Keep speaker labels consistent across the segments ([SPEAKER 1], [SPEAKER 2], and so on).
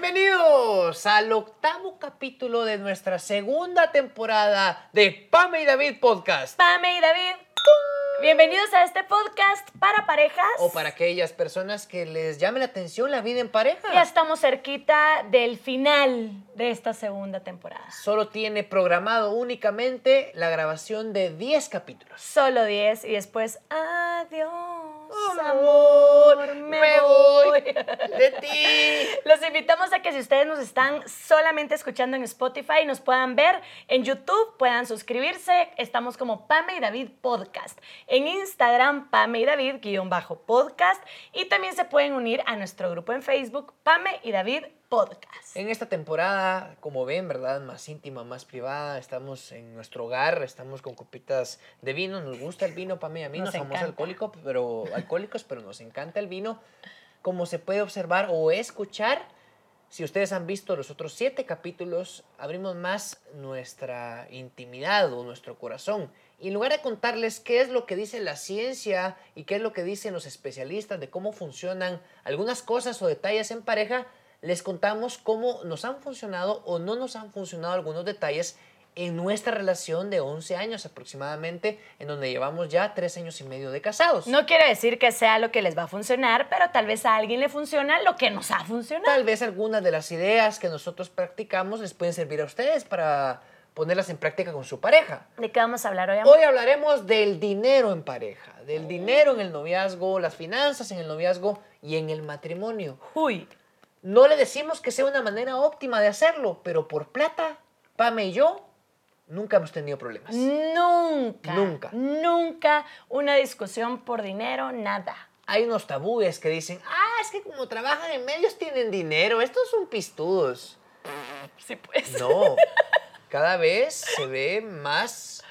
[SPEAKER 1] Bienvenidos al octavo capítulo de nuestra segunda temporada de Pame y David Podcast.
[SPEAKER 2] Pame y David. Bienvenidos a este podcast para parejas.
[SPEAKER 1] O para aquellas personas que les llame la atención la vida en pareja.
[SPEAKER 2] Ya estamos cerquita del final de esta segunda temporada.
[SPEAKER 1] Solo tiene programado únicamente la grabación de 10 capítulos.
[SPEAKER 2] Solo 10 y después adiós.
[SPEAKER 1] Amor, me voy de ti.
[SPEAKER 2] Los invitamos a que si ustedes nos están solamente escuchando en Spotify, nos puedan ver en YouTube, puedan suscribirse. Estamos como Pame y David Podcast. En Instagram, Pame y David guion bajo podcast. Y también se pueden unir a nuestro grupo en Facebook, Pame y David Podcast.
[SPEAKER 1] En esta temporada, como ven, ¿verdad? Más íntima, más privada. Estamos en nuestro hogar, estamos con copitas de vino. Nos gusta el vino, Pame y a mí.
[SPEAKER 2] Nos
[SPEAKER 1] no somos alcohólicos, pero, alcohólicos, pero nos encanta el vino. Como se puede observar o escuchar, si ustedes han visto los otros siete capítulos, abrimos más nuestra intimidad o nuestro corazón. Y en lugar de contarles qué es lo que dice la ciencia y qué es lo que dicen los especialistas de cómo funcionan algunas cosas o detalles en pareja, les contamos cómo nos han funcionado o no nos han funcionado algunos detalles en nuestra relación de 11 años aproximadamente, en donde llevamos ya 3 años y medio de casados.
[SPEAKER 2] No quiere decir que sea lo que les va a funcionar, pero tal vez a alguien le funciona lo que nos ha funcionado.
[SPEAKER 1] Tal vez algunas de las ideas que nosotros practicamos les pueden servir a ustedes para ponerlas en práctica con su pareja.
[SPEAKER 2] ¿De qué vamos a hablar hoy? amor?
[SPEAKER 1] Hoy hablaremos del dinero en pareja, del dinero en el noviazgo, las finanzas en el noviazgo y en el matrimonio.
[SPEAKER 2] Uy,
[SPEAKER 1] No le decimos que sea una manera óptima de hacerlo, pero por plata, Pame y yo nunca hemos tenido problemas.
[SPEAKER 2] nunca,
[SPEAKER 1] Nunca.
[SPEAKER 2] nunca una discusión por dinero, nada.
[SPEAKER 1] Hay unos tabúes que dicen, ah, es que como trabajan en medios tienen dinero, estos son pistudos.
[SPEAKER 2] Sí, pues.
[SPEAKER 1] No, cada vez se ve más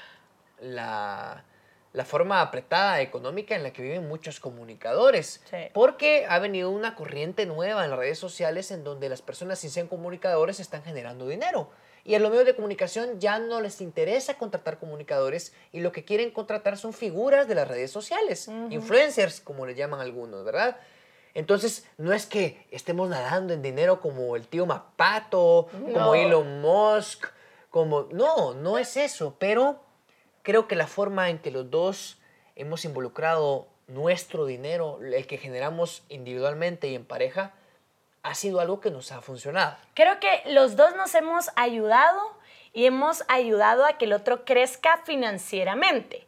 [SPEAKER 1] la, la forma apretada económica en la que viven muchos comunicadores.
[SPEAKER 2] Sí.
[SPEAKER 1] Porque ha venido una corriente nueva en las redes sociales en donde las personas sin ser comunicadores están generando dinero. Y a los medios de comunicación ya no les interesa contratar comunicadores y lo que quieren contratar son figuras de las redes sociales, influencers como le llaman algunos, ¿verdad? Entonces, no es que estemos nadando en dinero como el tío Mapato, como
[SPEAKER 2] No.
[SPEAKER 1] Elon Musk, como... No, no es eso, pero creo que la forma en que los dos hemos involucrado nuestro dinero, el que generamos individualmente y en pareja, ha sido algo que nos ha funcionado.
[SPEAKER 2] Creo que los dos nos hemos ayudado y hemos ayudado a que el otro crezca financieramente.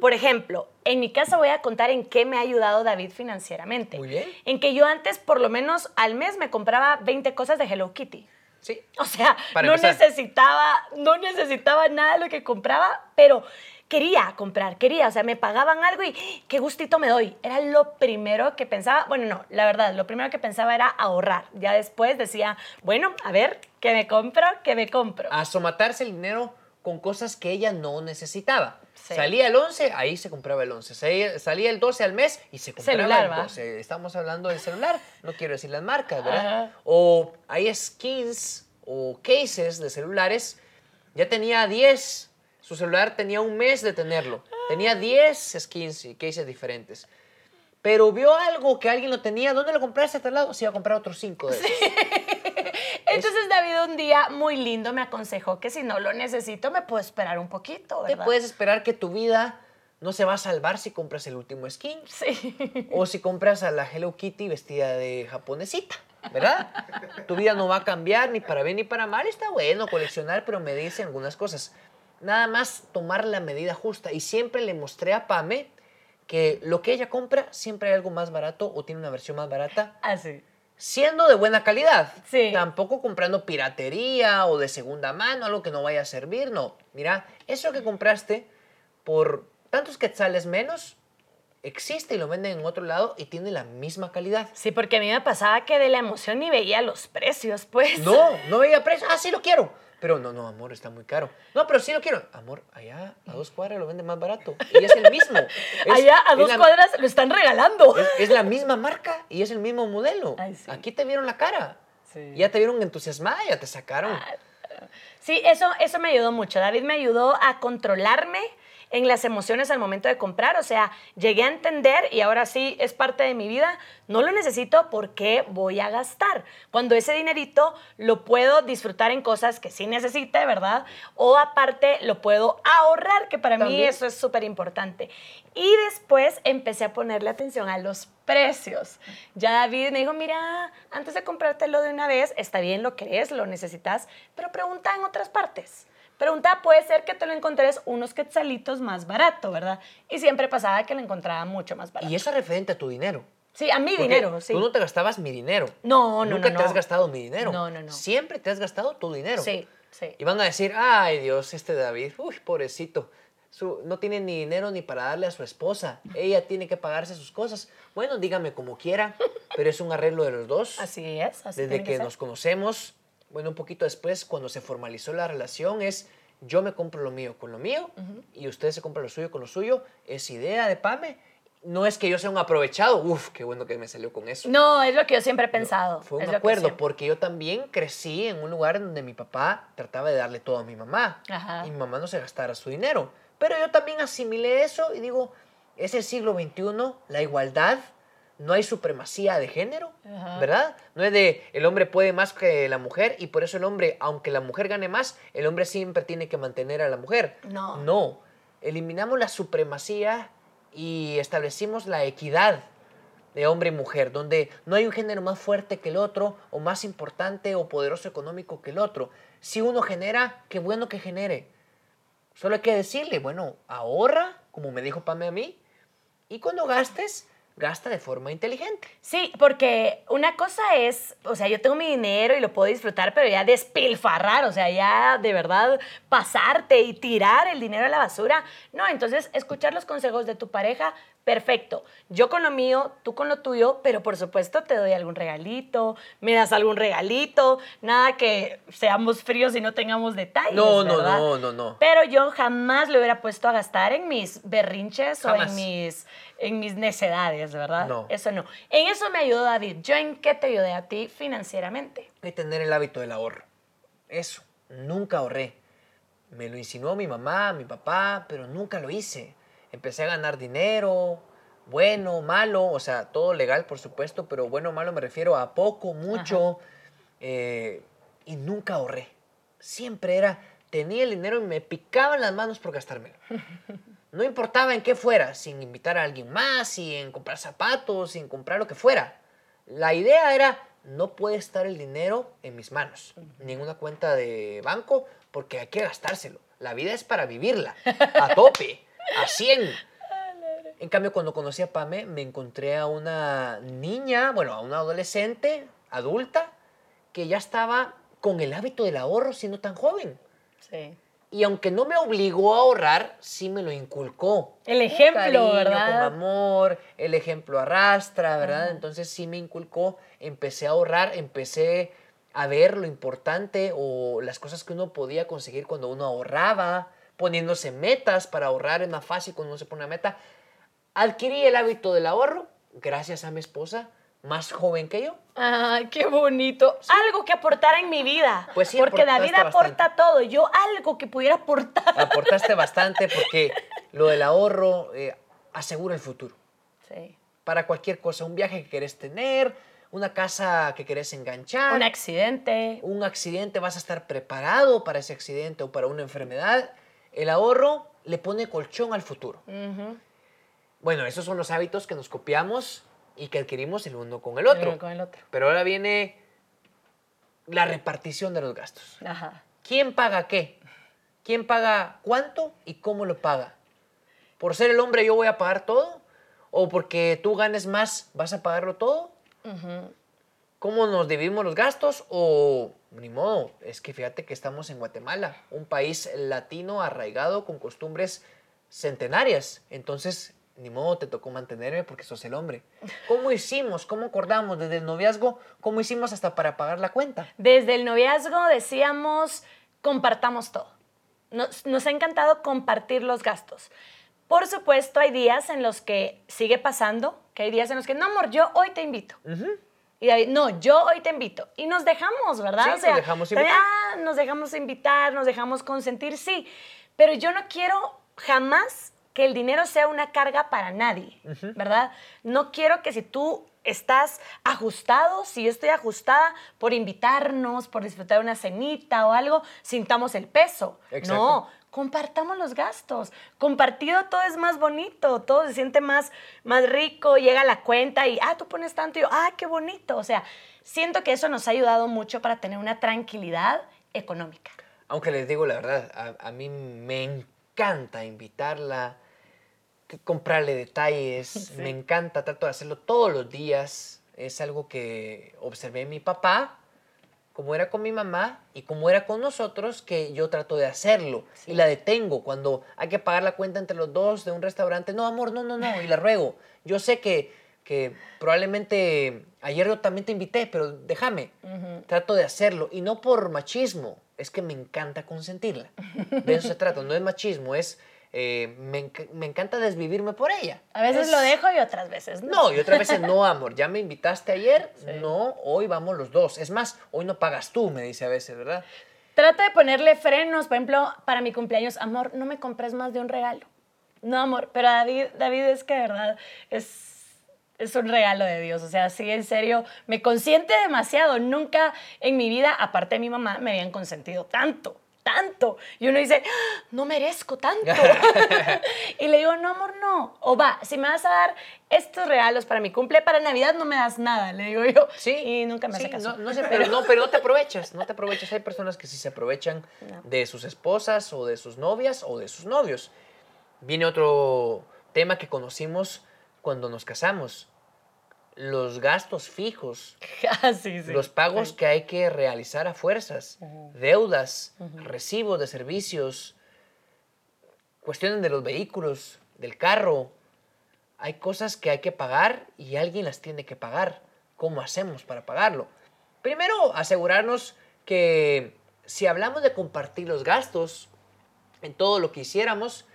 [SPEAKER 2] Por ejemplo, en mi caso voy a contar en qué me ha ayudado David financieramente.
[SPEAKER 1] Muy bien.
[SPEAKER 2] En que yo antes por lo menos al mes me compraba 20 cosas de Hello Kitty.
[SPEAKER 1] Sí.
[SPEAKER 2] O sea,
[SPEAKER 1] Para
[SPEAKER 2] no
[SPEAKER 1] empezar.
[SPEAKER 2] necesitaba, no necesitaba nada de lo que compraba, pero quería comprar, quería, o sea, me pagaban algo y qué gustito me doy. Era lo primero que pensaba, bueno, no, la verdad, lo primero que pensaba era ahorrar. Ya después decía, bueno, a ver, ¿qué me compro? ¿Qué me compro?
[SPEAKER 1] A somatarse el dinero con cosas que ella no necesitaba.
[SPEAKER 2] Sí.
[SPEAKER 1] Salía el 11, ahí se compraba el 11. Salía, el 12 al mes y se compraba
[SPEAKER 2] Celular,
[SPEAKER 1] el
[SPEAKER 2] ¿va?
[SPEAKER 1] 12. Estamos hablando del celular, no quiero decir las marcas, ¿verdad?
[SPEAKER 2] Ajá.
[SPEAKER 1] O hay skins o cases de celulares. Ya tenía 10, su celular tenía un mes de tenerlo. Tenía 10 skins y cases diferentes. Pero vio algo que alguien lo tenía. ¿Dónde lo compraste a tal lado? Se iba a comprar otros 5 de esos.
[SPEAKER 2] Entonces David un día muy lindo me aconsejó que si no lo necesito me puedo esperar un poquito,
[SPEAKER 1] Te
[SPEAKER 2] ¿verdad?
[SPEAKER 1] puedes esperar que tu vida no se va a salvar si compras el último skin
[SPEAKER 2] Sí.
[SPEAKER 1] o si compras a la Hello Kitty vestida de japonesita, ¿verdad? tu vida no va a cambiar ni para bien ni para mal. Está bueno coleccionar, pero medirse en algunas cosas. Nada más tomar la medida justa. Y siempre le mostré a Pame que lo que ella compra siempre hay algo más barato o tiene una versión más barata
[SPEAKER 2] Así.
[SPEAKER 1] Siendo de buena calidad.
[SPEAKER 2] Sí.
[SPEAKER 1] Tampoco comprando piratería o de segunda mano, algo que no vaya a servir. No, mira, eso que compraste por tantos quetzales menos, existe y lo venden en otro lado y tiene la misma calidad.
[SPEAKER 2] Sí, porque a mí me pasaba que de la emoción ni veía los precios, pues.
[SPEAKER 1] No, no veía precio. Ah, sí lo quiero. Pero no, no, amor, está muy caro. No, pero sí lo quiero. Amor, allá a dos cuadras lo venden más barato. Y es el mismo. Es-
[SPEAKER 2] Allá a dos
[SPEAKER 1] la-
[SPEAKER 2] cuadras lo están regalando.
[SPEAKER 1] Es, es la misma marca y es el mismo modelo.
[SPEAKER 2] Ay, sí.
[SPEAKER 1] Aquí te vieron la cara.
[SPEAKER 2] Sí.
[SPEAKER 1] Ya te vieron entusiasmada, ya te sacaron.
[SPEAKER 2] Sí, eso, eso me ayudó mucho. David me ayudó a controlarme en las emociones al momento de comprar. O sea, llegué a entender y ahora sí es parte de mi vida. No lo necesito porque voy a gastar. Cuando ese dinerito lo puedo disfrutar en cosas que sí necesite, ¿verdad? O aparte lo puedo ahorrar, que para mí eso es súper importante. Y después empecé a ponerle atención a los precios. Ya David me dijo, mira, antes de comprártelo de una vez, está bien, lo querés, lo necesitas, pero pregunta en otras partes. Pregunta, puede ser que te lo encontres unos quetzalitos más barato, ¿verdad? Y siempre pasaba que lo encontraba mucho más barato.
[SPEAKER 1] Y eso es referente a tu dinero.
[SPEAKER 2] Sí, a mi
[SPEAKER 1] Porque
[SPEAKER 2] dinero, sí.
[SPEAKER 1] Tú no te gastabas mi dinero.
[SPEAKER 2] No, no,
[SPEAKER 1] Nunca
[SPEAKER 2] no,
[SPEAKER 1] te
[SPEAKER 2] no.
[SPEAKER 1] has gastado mi dinero.
[SPEAKER 2] No, no, no.
[SPEAKER 1] Siempre te has gastado tu dinero.
[SPEAKER 2] Sí, sí.
[SPEAKER 1] Y van a decir, ay Dios, este David, uy, pobrecito. Su- no tiene ni dinero ni para darle a su esposa. Ella tiene que pagarse sus cosas. Bueno, dígame como quiera, pero es un arreglo de los dos.
[SPEAKER 2] Así es, así
[SPEAKER 1] Desde que nos conocemos, bueno, un poquito después, cuando se formalizó la relación, es yo me compro lo mío con lo mío y usted se compra lo suyo con lo suyo. Es idea de Pame. No es que yo sea un aprovechado. Uf, qué bueno que me salió con eso.
[SPEAKER 2] No, es lo que yo siempre he pensado.
[SPEAKER 1] Fue
[SPEAKER 2] es
[SPEAKER 1] un
[SPEAKER 2] que
[SPEAKER 1] acuerdo, porque yo también crecí en un lugar donde mi papá trataba de darle todo a mi mamá.
[SPEAKER 2] Ajá.
[SPEAKER 1] Y mi mamá no se gastara su dinero. Pero yo también asimilé eso y digo, es el siglo XXI, la igualdad, no hay supremacía de género,
[SPEAKER 2] Ajá.
[SPEAKER 1] ¿verdad? No es de el hombre puede más que la mujer y por eso el hombre, aunque la mujer gane más, el hombre siempre tiene que mantener a la mujer.
[SPEAKER 2] No.
[SPEAKER 1] No, eliminamos la supremacía y establecimos la equidad de hombre y mujer, donde no hay un género más fuerte que el otro, o más importante o poderoso económico que el otro. Si uno genera, qué bueno que genere. Solo hay que decirle, bueno, ahorra, como me dijo Pame a mí, y cuando gastes, gasta de forma inteligente.
[SPEAKER 2] Sí, porque una cosa es, o sea, yo tengo mi dinero y lo puedo disfrutar, pero ya despilfarrar, o sea, ya de verdad pasarte y tirar el dinero a la basura. No, entonces escuchar los consejos de tu pareja, perfecto. Yo con lo mío, tú con lo tuyo, pero por supuesto te doy algún regalito, me das algún regalito, nada que seamos fríos y no tengamos detalles.
[SPEAKER 1] No, no,
[SPEAKER 2] ¿verdad?
[SPEAKER 1] no, no, no.
[SPEAKER 2] Pero yo jamás lo hubiera puesto a gastar en mis berrinches o en mis, en mis necedades, ¿verdad?
[SPEAKER 1] No.
[SPEAKER 2] Eso no. En eso me ayudó David. ¿Yo en qué te ayudé a ti financieramente?
[SPEAKER 1] Que tener el hábito del ahorro. Eso, nunca ahorré. Me lo insinuó mi mamá, mi papá, pero nunca lo hice. Empecé a ganar dinero, bueno, malo, o sea, todo legal, por supuesto, pero bueno, malo me refiero a poco, mucho, eh, y nunca ahorré. Siempre era, tenía el dinero y me picaban las manos por gastármelo. No importaba en qué fuera, sin invitar a alguien más, sin comprar zapatos, sin comprar lo que fuera. La idea era, no puede estar el dinero en mis manos, ni en una cuenta de banco, porque hay que gastárselo. La vida es para vivirla, a tope, a 100. En cambio, cuando conocí a Pame, me encontré a una niña, bueno, a una adolescente, adulta, que ya estaba con el hábito del ahorro siendo tan joven.
[SPEAKER 2] Sí.
[SPEAKER 1] Y aunque no me obligó a ahorrar, sí me lo inculcó.
[SPEAKER 2] El ejemplo,
[SPEAKER 1] cariño,
[SPEAKER 2] ¿verdad?
[SPEAKER 1] Con amor, el ejemplo arrastra, ¿verdad? Entonces sí me inculcó, empecé a ahorrar, empecé a ver lo importante o las cosas que uno podía conseguir cuando uno ahorraba, poniéndose metas para ahorrar es más fácil cuando uno se pone una meta. Adquirí el hábito del ahorro gracias a mi esposa, más joven que yo.
[SPEAKER 2] Ay, qué bonito. Algo que aportara en mi vida.
[SPEAKER 1] Pues sí,
[SPEAKER 2] Porque David aporta
[SPEAKER 1] bastante.
[SPEAKER 2] todo. Yo algo que pudiera aportar.
[SPEAKER 1] Aportaste bastante porque lo del ahorro eh, asegura el futuro.
[SPEAKER 2] Sí.
[SPEAKER 1] para cualquier cosa, un viaje que querés tener, una casa que querés enganchar,
[SPEAKER 2] Un accidente.
[SPEAKER 1] un accidente, vas a estar preparado para ese accidente o para una enfermedad. El ahorro le pone colchón al futuro. Bueno, esos son los hábitos que nos copiamos y que adquirimos el uno con el otro.
[SPEAKER 2] Uno con el otro.
[SPEAKER 1] Pero ahora viene la repartición de los gastos.
[SPEAKER 2] Ajá.
[SPEAKER 1] ¿Quién paga qué? ¿Quién paga cuánto y cómo lo paga? ¿Por ser el hombre yo voy a pagar todo? ¿O porque tú ganes más vas a pagarlo todo? ¿Cómo nos dividimos los gastos? O ni modo, es que fíjate que estamos en Guatemala, un país latino arraigado con costumbres centenarias. Entonces, ni modo, te tocó mantenerme porque sos el hombre. ¿Cómo hicimos? ¿Cómo acordamos desde el noviazgo? ¿Cómo hicimos hasta para pagar la cuenta?
[SPEAKER 2] Desde el noviazgo decíamos, compartamos todo. Nos, nos ha encantado compartir los gastos. Por supuesto, hay días en los que sigue pasando, que hay días en los que, no, amor, yo hoy te invito.
[SPEAKER 1] Ujú.
[SPEAKER 2] Y David, no, yo hoy te invito. Y nos dejamos, ¿verdad?
[SPEAKER 1] Sí, nos dejamos invitar.
[SPEAKER 2] Ah, nos dejamos invitar, nos dejamos consentir, sí. Pero yo no quiero jamás que el dinero sea una carga para nadie, ¿verdad? No quiero que si tú estás ajustado, si yo estoy ajustada por invitarnos, por disfrutar una cenita o algo, sintamos el peso.
[SPEAKER 1] Exacto.
[SPEAKER 2] No, compartamos los gastos. Compartido todo es más bonito, todo se siente más, más rico, llega la cuenta y, ah, tú pones tanto y yo, ah, qué bonito. O sea, siento que eso nos ha ayudado mucho para tener una tranquilidad económica.
[SPEAKER 1] Aunque les digo la verdad, a, a mí me encanta invitarla, comprarle detalles, me encanta, trato de hacerlo todos los días. Es algo que observé en mi papá, como era con mi mamá y como era con nosotros, que yo trato de hacerlo y la detengo cuando hay que pagar la cuenta entre los dos de un restaurante. No, amor, no, no, no, y la ruego. Yo sé que, que probablemente ayer yo también te invité, pero déjame. Trato de hacerlo y no por machismo, es que me encanta consentirla. De eso se trata, no es machismo, es eh, me, enc- me encanta desvivirme por ella.
[SPEAKER 2] A veces
[SPEAKER 1] Es-
[SPEAKER 2] lo dejo y otras veces no.
[SPEAKER 1] no, y otras veces no, amor. Ya me invitaste ayer. No, hoy vamos los dos. Es más, hoy no pagas tú, me dice a veces, ¿verdad?
[SPEAKER 2] Trata de ponerle frenos, por ejemplo, para mi cumpleaños, amor, no me compres más de un regalo. No, amor, pero David, David es que de verdad es, es un regalo de Dios. O sea, sí, en serio, me consiente demasiado. Nunca en mi vida, aparte de mi mamá, me habían consentido tanto, tanto. Y uno dice, "Ah, no merezco tanto. y le digo, no, amor, no. O va, si me vas a dar estos regalos para mi cumple, para Navidad no me das nada, le digo yo.
[SPEAKER 1] Sí.
[SPEAKER 2] Y nunca me
[SPEAKER 1] sí,
[SPEAKER 2] hace caso.
[SPEAKER 1] No, no sé, pero, no, pero no te aprovechas, no te aprovechas. Hay personas que sí se aprovechan de sus esposas o de sus novias o de sus novios. Viene otro tema que conocimos cuando nos casamos. Los gastos fijos,
[SPEAKER 2] Ah, sí, sí.
[SPEAKER 1] los pagos
[SPEAKER 2] Sí.
[SPEAKER 1] que hay que realizar a fuerzas, deudas, recibos de servicios, cuestiones de los vehículos, del carro. Hay cosas que hay que pagar y alguien las tiene que pagar. ¿Cómo hacemos para pagarlo? Primero, asegurarnos que si hablamos de compartir los gastos en todo lo que hiciéramos,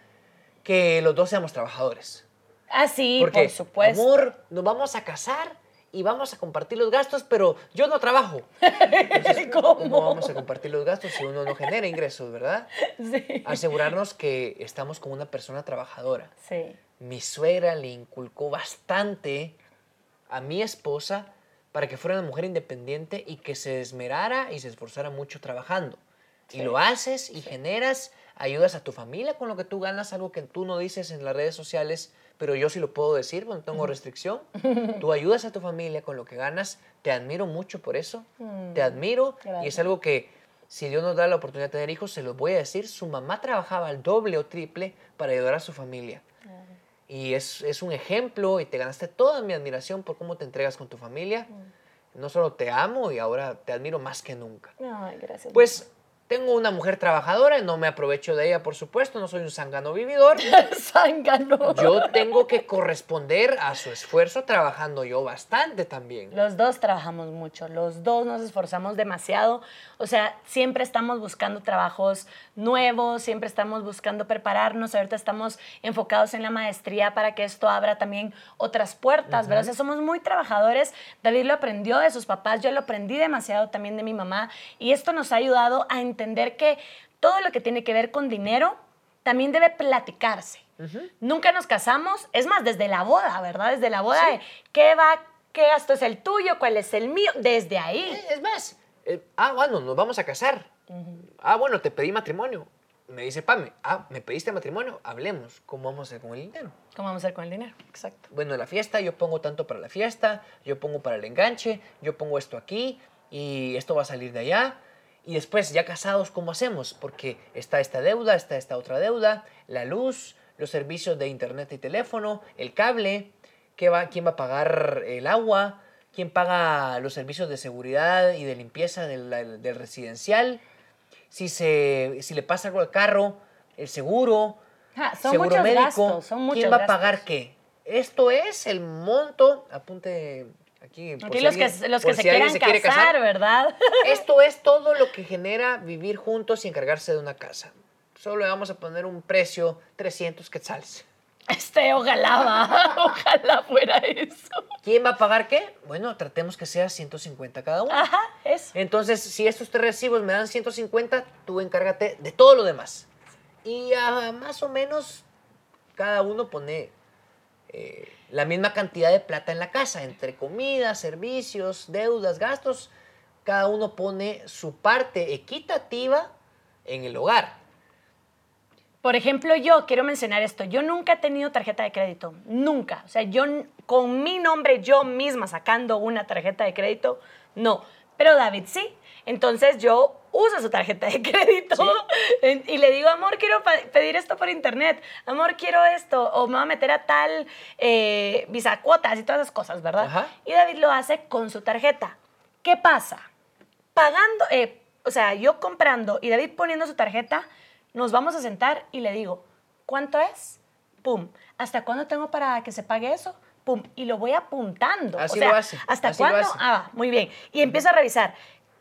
[SPEAKER 1] que los dos seamos trabajadores.
[SPEAKER 2] Ah, sí,
[SPEAKER 1] Porque,
[SPEAKER 2] por supuesto.
[SPEAKER 1] amor, nos vamos a casar y vamos a compartir los gastos, pero yo no trabajo. Entonces,
[SPEAKER 2] ¿Cómo?
[SPEAKER 1] vamos a compartir los gastos si uno no genera ingresos, verdad?
[SPEAKER 2] Sí.
[SPEAKER 1] Asegurarnos que estamos con una persona trabajadora.
[SPEAKER 2] Sí.
[SPEAKER 1] Mi suegra le inculcó bastante a mi esposa para que fuera una mujer independiente y que se esmerara y se esforzara mucho trabajando. Y lo haces y generas, ayudas a tu familia con lo que tú ganas, algo que tú no dices en las redes sociales, pero yo sí lo puedo decir, no tengo restricción. Tú ayudas a tu familia con lo que ganas, te admiro mucho por eso, te admiro y es algo que si Dios nos da la oportunidad de tener hijos, se los voy a decir, su mamá trabajaba el doble o triple para ayudar a su familia. Y es, es un ejemplo y te ganaste toda mi admiración por cómo te entregas con tu familia. No solo te amo y ahora te admiro más que nunca.
[SPEAKER 2] Ay, gracias.
[SPEAKER 1] Pues tengo una mujer trabajadora, no me aprovecho de ella, por supuesto, no soy un zángano vividor.
[SPEAKER 2] Zángano.
[SPEAKER 1] Yo tengo que corresponder a su esfuerzo trabajando yo bastante también.
[SPEAKER 2] Los dos trabajamos mucho, los dos nos esforzamos demasiado. O sea, siempre estamos buscando trabajos nuevos, siempre estamos buscando prepararnos. Ahorita estamos enfocados en la maestría para que esto abra también otras puertas, ¿verdad? O sea, somos muy trabajadores. David lo aprendió de sus papás, yo lo aprendí demasiado también de mi mamá. Y esto nos ha ayudado a entender que todo lo que tiene que ver con dinero también debe platicarse. Nunca nos casamos, es más, desde la boda, ¿verdad? Desde la boda, de ¿qué va, qué gasto es el tuyo, cuál es el mío? Desde ahí.
[SPEAKER 1] Eh, Es más, eh, ah, bueno, nos vamos a casar. Ah, bueno, te pedí matrimonio. Me dice Pame, ah, me pediste matrimonio, hablemos, ¿cómo vamos a hacer con el dinero?
[SPEAKER 2] ¿Cómo vamos a hacer con el dinero? Exacto.
[SPEAKER 1] bueno, la fiesta, yo pongo tanto para la fiesta, yo pongo para el enganche, yo pongo esto aquí y esto va a salir de allá. Y después, ya casados, ¿cómo hacemos? Porque está esta deuda, está esta otra deuda, la luz, los servicios de internet y teléfono, el cable, ¿qué va, ¿quién va a pagar el agua? ¿Quién paga los servicios de seguridad y de limpieza del, del residencial? Si, se, si le pasa algo al carro, el seguro,
[SPEAKER 2] Ah, son
[SPEAKER 1] seguro
[SPEAKER 2] muchos
[SPEAKER 1] médico,
[SPEAKER 2] gastos, son muchos
[SPEAKER 1] ¿quién va a pagar qué? Esto es el monto, apunte aquí. por
[SPEAKER 2] Aquí
[SPEAKER 1] si
[SPEAKER 2] los
[SPEAKER 1] alguien-
[SPEAKER 2] que, los que se
[SPEAKER 1] si
[SPEAKER 2] quieran casar, ¿verdad?
[SPEAKER 1] Esto es todo lo que genera vivir juntos y encargarse de una casa. Solo le vamos a poner un precio, 300 quetzales.
[SPEAKER 2] Este, ojalá va, ojalá fuera eso.
[SPEAKER 1] ¿Quién va a pagar qué? Bueno, tratemos que sea 150 cada uno.
[SPEAKER 2] Ajá, eso.
[SPEAKER 1] Entonces, si estos tres recibos me dan 150, tú encárgate de todo lo demás. Y ah, más o menos cada uno pone eh, la misma cantidad de plata en la casa, entre comidas, servicios, deudas, gastos. Cada uno pone su parte equitativa en el hogar.
[SPEAKER 2] Por ejemplo, yo quiero mencionar esto. Yo nunca he tenido tarjeta de crédito. Nunca. O sea, yo con mi nombre, yo misma sacando una tarjeta de crédito, no. Pero David sí. Entonces yo uso su tarjeta de crédito y le digo, amor, quiero pedir esto por internet. Amor, quiero esto. O me voy a meter a tal eh, visa cuotas y todas esas cosas, ¿verdad?
[SPEAKER 1] Ajá.
[SPEAKER 2] Y David lo hace con su tarjeta. ¿Qué pasa? pagando, eh, o sea, yo comprando y David poniendo su tarjeta, nos vamos a sentar y le digo, ¿cuánto es? Pum. ¿Hasta cuándo tengo para que se pague eso? Pum. Y lo voy apuntando.
[SPEAKER 1] Así
[SPEAKER 2] o sea,
[SPEAKER 1] lo hace,
[SPEAKER 2] ¿Hasta
[SPEAKER 1] así
[SPEAKER 2] cuándo? Ah, muy bien. Y empiezo a revisar.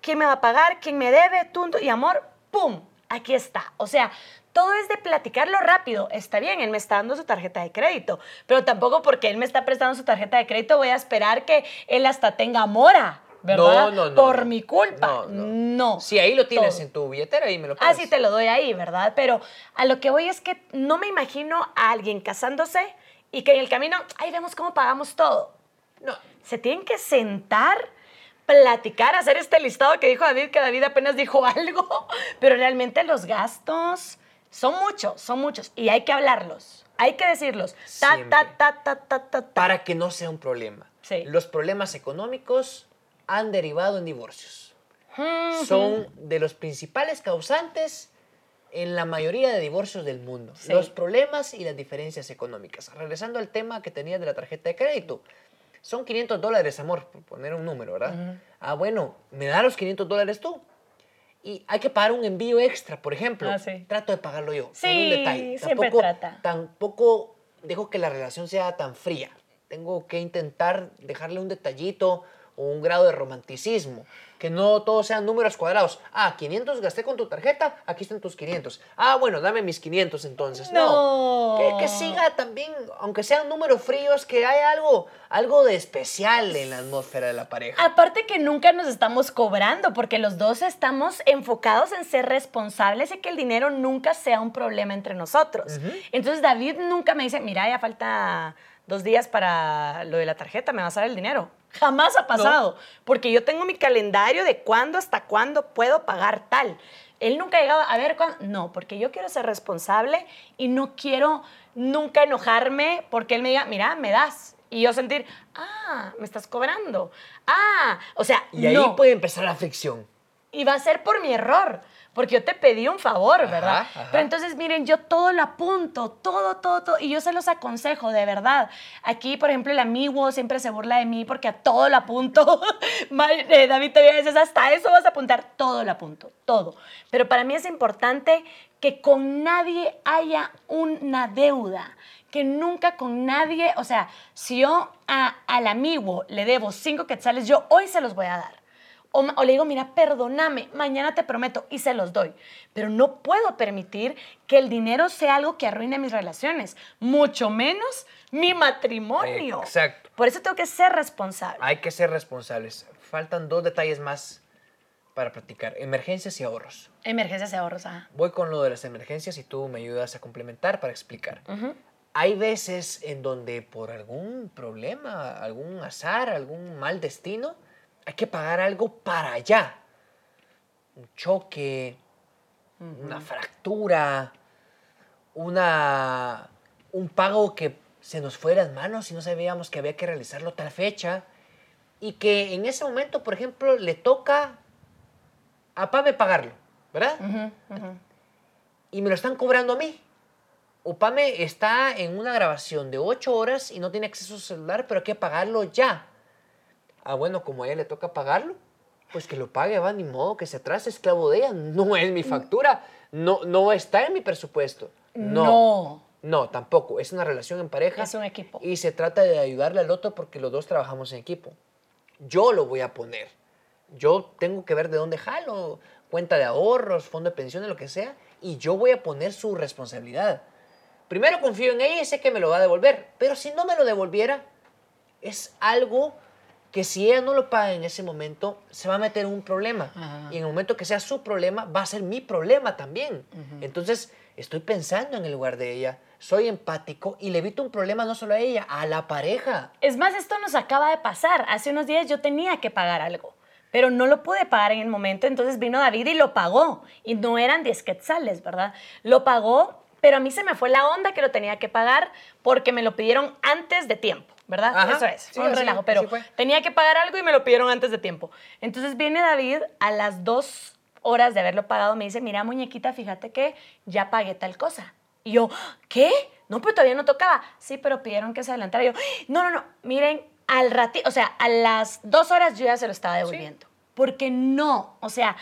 [SPEAKER 2] ¿Quién me va a pagar? ¿Quién me debe? Tunto y amor. ¡Pum! Aquí está. O sea, todo es de platicarlo rápido. Está bien, él me está dando su tarjeta de crédito, pero tampoco porque él me está prestando su tarjeta de crédito voy a esperar que él hasta tenga mora, ¿verdad?
[SPEAKER 1] No, no, no,
[SPEAKER 2] Por mi culpa.
[SPEAKER 1] No,
[SPEAKER 2] No.
[SPEAKER 1] no. Si ahí lo tienes
[SPEAKER 2] Todo.
[SPEAKER 1] en tu billetera, ahí me lo pones.
[SPEAKER 2] Así te lo doy ahí, ¿verdad? Pero a lo que voy es que no me imagino a alguien casándose y que en el camino, ahí vemos cómo pagamos todo.
[SPEAKER 1] No,
[SPEAKER 2] Se tienen que sentar, platicar, hacer este listado que dijo David, que David apenas dijo algo, pero realmente los gastos son muchos, son muchos y hay que hablarlos, hay que decirlos. Ta,
[SPEAKER 1] Siempre.
[SPEAKER 2] ta, ta, ta, ta, ta, ta.
[SPEAKER 1] para que no sea un problema.
[SPEAKER 2] Sí.
[SPEAKER 1] Los problemas económicos han derivado en divorcios.
[SPEAKER 2] Mm,
[SPEAKER 1] Son de los principales causantes en la mayoría de divorcios del mundo.
[SPEAKER 2] Sí.
[SPEAKER 1] Los problemas y las diferencias económicas. Regresando al tema que tenías de la tarjeta de crédito. Son 500 dólares, amor, por poner un número, ¿verdad? Ah, bueno, me da los 500 dólares tú. Y hay que pagar un envío extra, por ejemplo.
[SPEAKER 2] Ah, sí.
[SPEAKER 1] Trato de pagarlo yo.
[SPEAKER 2] Sí,
[SPEAKER 1] un detalle.
[SPEAKER 2] siempre
[SPEAKER 1] tampoco,
[SPEAKER 2] trata.
[SPEAKER 1] Tampoco dejo que la relación sea tan fría. Tengo que intentar dejarle un detallito o un grado de romanticismo. Que no todos sean números cuadrados. Ah, 500 gasté con tu tarjeta, aquí están tus 500. Ah, bueno, dame mis 500 entonces. No.
[SPEAKER 2] No.
[SPEAKER 1] Que, que siga también, aunque sean números fríos, que haya algo, algo de especial en la atmósfera de la pareja.
[SPEAKER 2] Aparte que nunca nos estamos cobrando, porque los dos estamos enfocados en ser responsables y que el dinero nunca sea un problema entre nosotros. Entonces David nunca me dice, mira, ya falta dos días para lo de la tarjeta, me vas a dar el dinero. Jamás ha pasado, porque yo tengo mi calendario de cuándo hasta cuándo puedo pagar tal. Él nunca ha llegado a ver cuándo. No, porque yo quiero ser responsable y no quiero nunca enojarme porque él me diga, mira, me das. Y yo sentir, ah, me estás cobrando. Ah, o sea,
[SPEAKER 1] Y ahí
[SPEAKER 2] no.
[SPEAKER 1] puede empezar la fricción.
[SPEAKER 2] Y va a ser por mi error, porque yo te pedí un favor, ¿verdad?
[SPEAKER 1] Ajá, ajá.
[SPEAKER 2] Pero entonces, miren, yo todo lo apunto, todo, todo, todo, y yo se los aconsejo, de verdad. Aquí, por ejemplo, el amigo siempre se burla de mí porque a todo lo apunto. Eh, David te veces hasta eso vas a apuntar, todo lo apunto, todo. Pero para mí es importante que con nadie haya una deuda, que nunca con nadie, o sea, si yo a- al amigo le debo cinco quetzales, yo hoy se los voy a dar. O, le digo, mira, perdóname, mañana te prometo y se los doy. Pero no puedo permitir que el dinero sea algo que arruine mis relaciones, mucho menos mi matrimonio.
[SPEAKER 1] Exacto.
[SPEAKER 2] Por eso tengo que ser responsable.
[SPEAKER 1] Hay que ser responsables. Faltan dos detalles más para practicar. Emergencias y ahorros.
[SPEAKER 2] Emergencias y ahorros, ajá.
[SPEAKER 1] Voy con lo de las emergencias y tú me ayudas a complementar para explicar. Hay veces en donde por algún problema, algún azar, algún mal destino, hay que pagar algo para allá. Un choque, una fractura, una, un pago que se nos fue de las manos y no sabíamos que había que realizarlo tal fecha. Y que en ese momento, por ejemplo, le toca a Pame pagarlo, ¿verdad? Y me lo están cobrando a mí. Opame está en una grabación de 8 horas y no tiene acceso a su celular, pero hay que pagarlo ya. Ah, bueno, como a ella le toca pagarlo, pues que lo pague, va, ni modo, que se atrase, esclavo de ella. No es mi factura, no, no está en mi presupuesto. No.
[SPEAKER 2] No.
[SPEAKER 1] No, tampoco. Es una relación en pareja.
[SPEAKER 2] Es un equipo.
[SPEAKER 1] Y se trata de ayudarle al otro porque los dos trabajamos en equipo. Yo lo voy a poner. Yo tengo que ver de dónde jalo, cuenta de ahorros, fondo de pensiones, lo que sea, y yo voy a poner su responsabilidad. Primero confío en ella y sé que me lo va a devolver, pero si no me lo devolviera, es algo que si ella no lo paga en ese momento, se va a meter en un problema.
[SPEAKER 2] Ajá.
[SPEAKER 1] Y en el momento que sea su problema, va a ser mi problema también. Entonces, estoy pensando en el lugar de ella, soy empático y le evito un problema no solo a ella, a la pareja.
[SPEAKER 2] Es más, esto nos acaba de pasar. Hace unos días yo tenía que pagar algo, pero no lo pude pagar en el momento, entonces vino David y lo pagó. Y no eran 10 quetzales, ¿verdad? Lo pagó, pero a mí se me fue la onda que lo tenía que pagar porque me lo pidieron antes de tiempo. ¿Verdad?
[SPEAKER 1] Ajá,
[SPEAKER 2] Eso es,
[SPEAKER 1] sí,
[SPEAKER 2] fue un relajo, pero tenía que pagar algo y me lo pidieron antes de tiempo. Entonces viene David a las dos horas de haberlo pagado, me dice, mira muñequita, fíjate que ya pagué tal cosa. Y yo, ¿qué? No, pero todavía no tocaba. Sí, pero pidieron que se adelantara. Y yo, no, no, no, miren, al ratito, o sea, a las dos horas yo ya se lo estaba devolviendo. Porque no, o sea,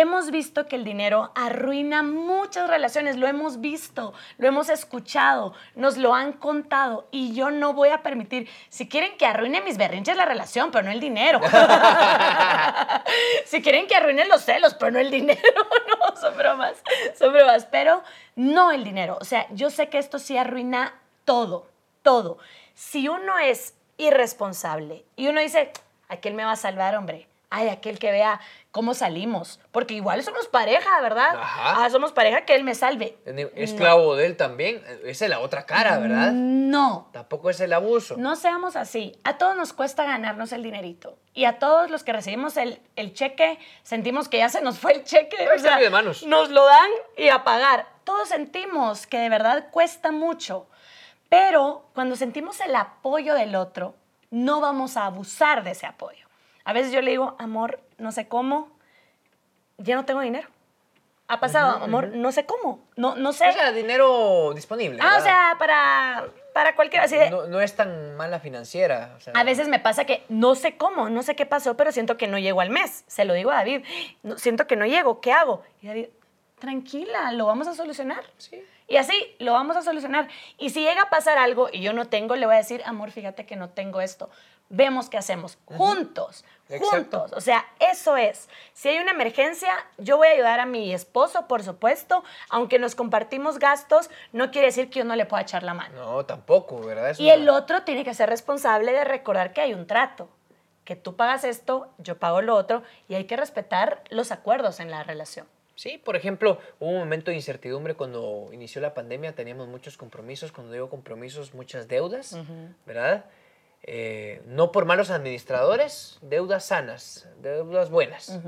[SPEAKER 2] hemos visto que el dinero arruina muchas relaciones, lo hemos visto, lo hemos escuchado, nos lo han contado y yo no voy a permitir, si quieren que arruine mis berrinches la relación, pero no el dinero. si quieren que arruinen los celos, pero no el dinero, no, son bromas, son bromas, pero no el dinero. O sea, yo sé que esto sí arruina todo, todo. Si uno es irresponsable y uno dice, aquel me va a salvar, hombre, ay, aquel que vea cómo salimos, porque igual somos pareja, ¿verdad?
[SPEAKER 1] Ajá.
[SPEAKER 2] Ah, somos pareja, que él me salve.
[SPEAKER 1] Esclavo de él también, esa es la otra cara, ¿verdad?
[SPEAKER 2] No,
[SPEAKER 1] Tampoco es el abuso.
[SPEAKER 2] no seamos así. A todos nos cuesta ganarnos el dinerito. Y a todos los que recibimos el, el cheque, sentimos que ya se nos fue el cheque.
[SPEAKER 1] Está de manos.
[SPEAKER 2] Nos lo dan y a pagar. Todos sentimos que de verdad cuesta mucho. Pero cuando sentimos el apoyo del otro, no vamos a abusar de ese apoyo. A veces yo le digo, amor, no sé cómo, ya no tengo dinero. Ha pasado, amor, no sé cómo, no, no sé.
[SPEAKER 1] O sea, dinero disponible.
[SPEAKER 2] ah, o sea, para, para cualquiera, así de,
[SPEAKER 1] no, no es tan mala financiera. o sea,
[SPEAKER 2] a veces me pasa que no sé cómo, no sé qué pasó, pero siento que no llego al mes. Se lo digo a David, "No, siento que no llego, ¿qué hago? Y David, tranquila, lo vamos a solucionar.
[SPEAKER 1] Sí.
[SPEAKER 2] Y así lo vamos a solucionar. Y si llega a pasar algo y yo no tengo, le voy a decir, amor, fíjate que no tengo esto. Vemos qué hacemos. Juntos,
[SPEAKER 1] Exacto.
[SPEAKER 2] juntos. O sea, eso es. Si hay una emergencia, yo voy a ayudar a mi esposo, por supuesto. Aunque nos compartimos gastos, no quiere decir que yo no le pueda echar la mano.
[SPEAKER 1] No, tampoco, ¿verdad? Es
[SPEAKER 2] Y
[SPEAKER 1] una-
[SPEAKER 2] el otro tiene que ser responsable de recordar que hay un trato, que tú pagas esto, yo pago lo otro, y hay que respetar los acuerdos en la relación.
[SPEAKER 1] Sí, por ejemplo, hubo un momento de incertidumbre cuando inició la pandemia, teníamos muchos compromisos, cuando digo compromisos, muchas deudas, ¿verdad? Eh, no por malos administradores, deudas sanas, deudas buenas,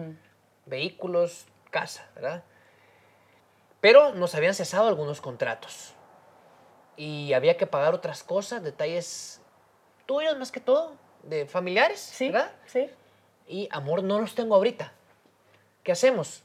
[SPEAKER 1] vehículos, casa, ¿verdad? Pero nos habían cesado algunos contratos y había que pagar otras cosas, detalles tuyos más que todo, de familiares, ¿verdad?
[SPEAKER 2] sí.
[SPEAKER 1] Y amor, no los tengo ahorita. ¿Qué hacemos?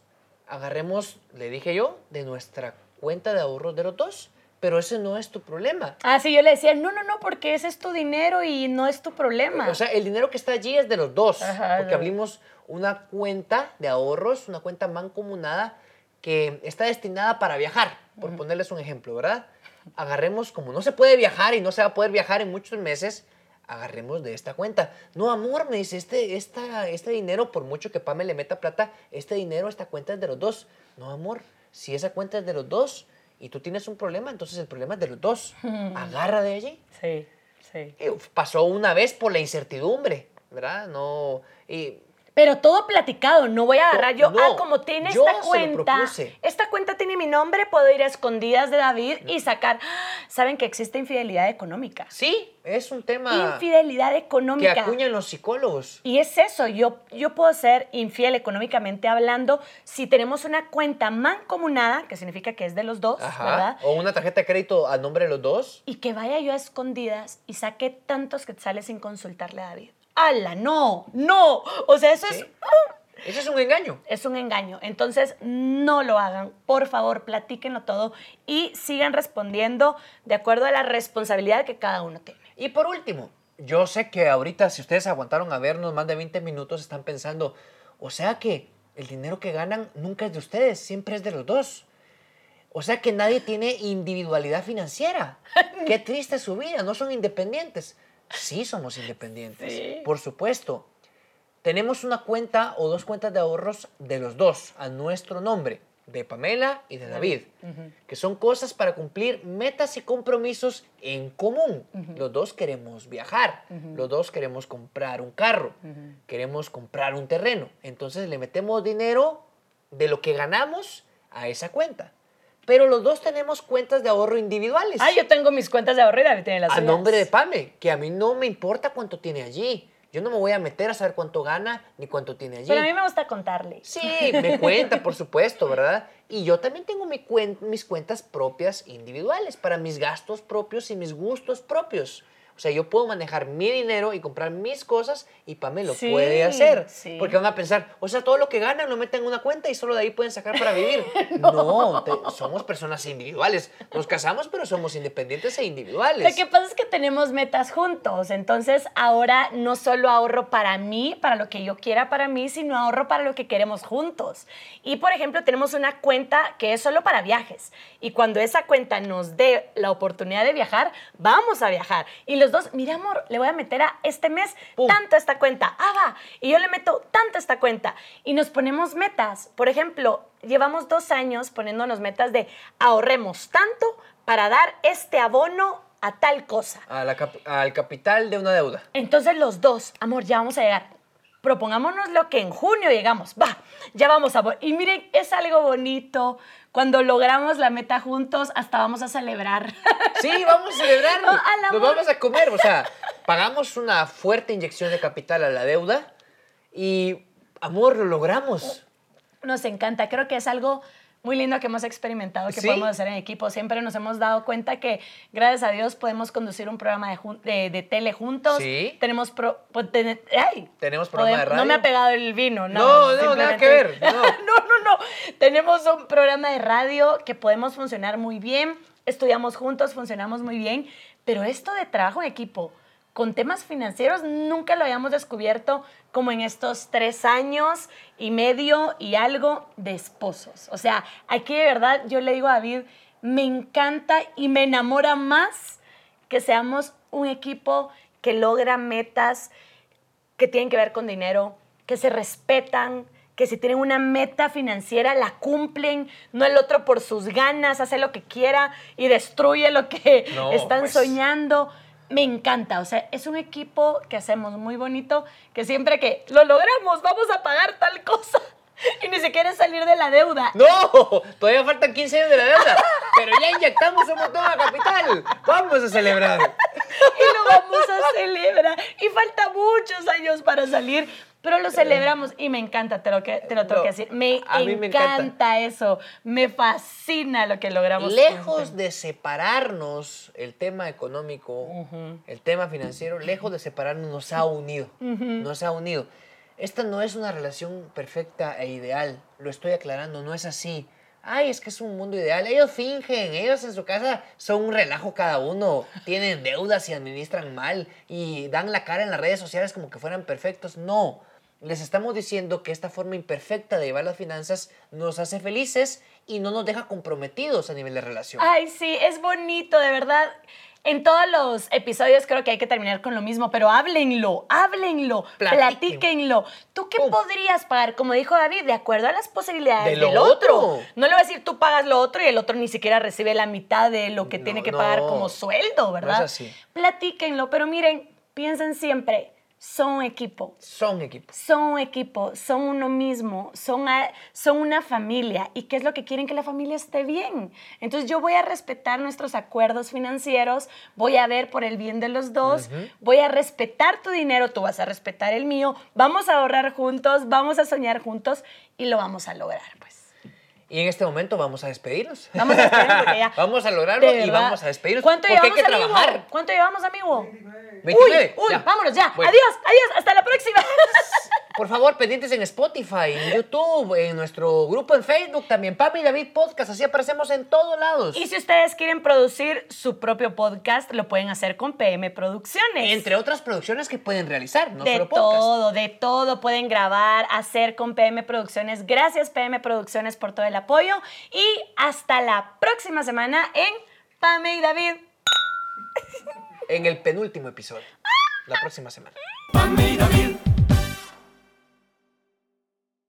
[SPEAKER 1] Agarremos, le dije yo, de nuestra cuenta de ahorros de los dos. Pero ese no es tu problema.
[SPEAKER 2] Ah, sí, yo le decía, no, no, no, porque ese es tu dinero y no es tu problema.
[SPEAKER 1] O sea, el dinero que está allí es de los dos.
[SPEAKER 2] Ajá,
[SPEAKER 1] porque
[SPEAKER 2] de-
[SPEAKER 1] abrimos una cuenta de ahorros, una cuenta mancomunada que está destinada para viajar, por ponerles un ejemplo, ¿verdad? Agarremos, como no se puede viajar y no se va a poder viajar en muchos meses, agarremos de esta cuenta. No, amor, me dice, este, esta, este dinero, por mucho que Pame le meta plata, este dinero, esta cuenta es de los dos. No, amor, si esa cuenta es de los dos y tú tienes un problema, entonces el problema es de los dos. Agarra de allí.
[SPEAKER 2] sí, sí.
[SPEAKER 1] Y pasó una vez por la incertidumbre, ¿verdad? No. Y
[SPEAKER 2] Pero todo platicado, no voy a agarrar yo,
[SPEAKER 1] No,
[SPEAKER 2] ah, como tiene esta cuenta, esta cuenta tiene mi nombre, puedo ir a escondidas de David y sacar, saben que existe infidelidad económica.
[SPEAKER 1] sí, es un tema
[SPEAKER 2] Infidelidad
[SPEAKER 1] que
[SPEAKER 2] económica.
[SPEAKER 1] acuñan los psicólogos.
[SPEAKER 2] Y es eso, yo, yo puedo ser infiel económicamente hablando si tenemos una cuenta mancomunada, que significa que es de los dos,
[SPEAKER 1] Ajá.
[SPEAKER 2] ¿verdad?
[SPEAKER 1] O una tarjeta de crédito a nombre de los dos.
[SPEAKER 2] Y que vaya yo a escondidas y saque tantos quetzales sin consultarle a David. ¡Hala! No, no. O sea, eso es.
[SPEAKER 1] Ese es un engaño.
[SPEAKER 2] es un engaño. Entonces, no lo hagan. Por favor, platíquenlo todo y sigan respondiendo de acuerdo a la responsabilidad que cada uno tiene.
[SPEAKER 1] Y por último, yo sé que ahorita, si ustedes aguantaron a vernos más de 20 minutos, están pensando, o sea que el dinero que ganan nunca es de ustedes, siempre es de los dos. O sea que nadie tiene individualidad financiera. Qué triste su vida, no son independientes. Sí somos independientes,
[SPEAKER 2] Sí.
[SPEAKER 1] por supuesto. Tenemos una cuenta o dos cuentas de ahorros de los dos, a nuestro nombre. de Pamela y de David, que son cosas para cumplir metas y compromisos en común. Los dos queremos viajar, los dos queremos comprar un carro, queremos comprar un terreno. Entonces le metemos dinero de lo que ganamos a esa cuenta. Pero los dos tenemos cuentas de ahorro individuales.
[SPEAKER 2] Ah, yo tengo mis cuentas de ahorro y David tiene las
[SPEAKER 1] a
[SPEAKER 2] suyas.
[SPEAKER 1] nombre de Pame, que a mí no me importa cuánto tiene allí. Yo no me voy a meter a saber cuánto gana ni cuánto tiene allí.
[SPEAKER 2] Pero a mí me gusta contarle.
[SPEAKER 1] Sí, me cuenta, por supuesto, ¿verdad? Y yo también tengo mi cuen- mis cuentas propias individuales para mis gastos propios y mis gustos propios. O sea, yo puedo manejar mi dinero y comprar mis cosas y Pame lo
[SPEAKER 2] Sí,
[SPEAKER 1] puede hacer.
[SPEAKER 2] sí.
[SPEAKER 1] Porque van a pensar, o sea, todo lo que ganan lo meten en una cuenta y solo de ahí pueden sacar para vivir. no, te- somos personas individuales. Nos casamos, pero somos independientes e individuales.
[SPEAKER 2] Lo que pasa es que tenemos metas juntos, entonces ahora no solo ahorro para mí, para lo que yo quiera para mí, sino ahorro para lo que queremos juntos. Y por ejemplo, tenemos una cuenta que es solo para viajes. Y cuando esa cuenta nos dé la oportunidad de viajar, vamos a viajar. Y los dos, mira amor, le voy a meter a este mes
[SPEAKER 1] Pum.
[SPEAKER 2] tanto a esta cuenta. Ah, va. Y yo le meto tanto a esta cuenta. Y nos ponemos metas. Por ejemplo, llevamos dos años poniéndonos metas de ahorremos tanto para dar este abono a tal cosa.
[SPEAKER 1] A la cap- al capital de una deuda.
[SPEAKER 2] Entonces los dos, amor, ya vamos a llegar. Propongámonos lo que en junio llegamos. Va, ya vamos a... Y miren, es algo bonito. Cuando logramos la meta juntos, hasta vamos a celebrar.
[SPEAKER 1] Sí, vamos a celebrarlo.
[SPEAKER 2] No, al
[SPEAKER 1] Nos vamos a comer. O sea, pagamos una fuerte inyección de capital a la deuda y, amor, lo logramos.
[SPEAKER 2] Nos encanta. Creo que es algo muy lindo que hemos experimentado, que
[SPEAKER 1] Sí.
[SPEAKER 2] podemos hacer en equipo. Siempre nos hemos dado cuenta que, gracias a Dios, podemos conducir un programa de, de- de tele juntos.
[SPEAKER 1] Sí.
[SPEAKER 2] Tenemos... Pro- ten- ¡Ay!
[SPEAKER 1] Tenemos programa de
[SPEAKER 2] Podem- No me
[SPEAKER 1] radio.
[SPEAKER 2] ha pegado el vino. No,
[SPEAKER 1] No, no, nada que ver, no.
[SPEAKER 2] no, no, no. Tenemos un programa de radio que podemos funcionar muy bien. Estudiamos juntos, funcionamos muy bien. Pero esto de trabajo en equipo con temas financieros nunca lo habíamos descubierto como en estos tres años y medio y algo de esposos. O sea, aquí de verdad yo le digo a David, me encanta y me enamora más que seamos un equipo que logra metas que tienen que ver con dinero, que se respetan, que si tienen una meta financiera la cumplen, no el otro por sus ganas hace lo que quiera y destruye lo que
[SPEAKER 1] No,
[SPEAKER 2] están
[SPEAKER 1] pues.
[SPEAKER 2] soñando. Me encanta, o sea, es un equipo que hacemos muy bonito, que siempre que lo logramos vamos a pagar tal cosa y ni siquiera salir de la deuda.
[SPEAKER 1] No, todavía faltan 15 años de la deuda, pero ya inyectamos un montón de capital. Vamos a celebrar.
[SPEAKER 2] y lo vamos a celebrar. Y falta muchos años para salir, pero lo celebramos y me encanta, te lo, que, te lo tengo
[SPEAKER 1] No,
[SPEAKER 2] que decir. Me,
[SPEAKER 1] a mí me
[SPEAKER 2] encanta,
[SPEAKER 1] encanta.
[SPEAKER 2] eso, me fascina lo que logramos.
[SPEAKER 1] Lejos de separarnos el tema económico, el tema financiero, lejos de separarnos, nos ha unido. Nos ha unido. Esta no es una relación perfecta e ideal. Lo estoy aclarando, no es así. Ay, es que es un mundo ideal. Ellos fingen, ellos en su casa son un relajo cada uno. Tienen deudas y administran mal y dan la cara en las redes sociales como que fueran perfectos. No. Les estamos diciendo que esta forma imperfecta de llevar las finanzas nos hace felices y no nos deja comprometidos a nivel de relación.
[SPEAKER 2] Ay, sí, es bonito, de verdad. En todos los episodios creo que hay que terminar con lo mismo, pero háblenlo, háblenlo,
[SPEAKER 1] Platiquen.
[SPEAKER 2] platíquenlo. ¿Tú qué podrías pagar? Como dijo David, de acuerdo a las posibilidades
[SPEAKER 1] De lo
[SPEAKER 2] del otro.
[SPEAKER 1] otro.
[SPEAKER 2] No le voy a decir tú pagas lo otro y el otro ni siquiera recibe la mitad de lo que
[SPEAKER 1] No,
[SPEAKER 2] tiene que
[SPEAKER 1] no.
[SPEAKER 2] pagar como sueldo, ¿verdad?
[SPEAKER 1] así.
[SPEAKER 2] Platíquenlo, pero miren, piensen siempre, son equipo
[SPEAKER 1] Son equipos.
[SPEAKER 2] son equipo, son uno mismo, son, a- son una familia. ¿Y qué es lo que quieren? Que la familia esté bien. Entonces yo voy a respetar nuestros acuerdos financieros, voy a ver por el bien de los dos, voy a respetar tu dinero, tú vas a respetar el mío, vamos a ahorrar juntos, vamos a soñar juntos y lo vamos a lograr, pues.
[SPEAKER 1] Y en este momento vamos a despedirnos.
[SPEAKER 2] Vamos a despedirnos porque ya-
[SPEAKER 1] vamos a lograrlo y vamos a despedirnos.
[SPEAKER 2] ¿Cuánto
[SPEAKER 1] porque hay
[SPEAKER 2] llevamos,
[SPEAKER 1] que
[SPEAKER 2] amigo?
[SPEAKER 1] trabajar.
[SPEAKER 2] ¿Cuánto llevamos, amigo?
[SPEAKER 1] 29,
[SPEAKER 2] Uy, uy,
[SPEAKER 1] ya.
[SPEAKER 2] vámonos ya.
[SPEAKER 1] Bueno.
[SPEAKER 2] Adiós, adiós, hasta la próxima.
[SPEAKER 1] Por favor, pendientes en Spotify, en YouTube, en nuestro grupo en Facebook, también Papi y David Podcast, así aparecemos en todos lados.
[SPEAKER 2] Y si ustedes quieren producir su propio podcast, lo pueden hacer con PM Producciones.
[SPEAKER 1] Entre otras producciones que pueden realizar, no
[SPEAKER 2] de
[SPEAKER 1] solo podcast.
[SPEAKER 2] todo, de todo pueden grabar, hacer con PM Producciones. Gracias PM Producciones por todo el apoyo y hasta la próxima semana en Pame y David.
[SPEAKER 1] En el penúltimo episodio, la próxima semana.
[SPEAKER 3] Pame y David,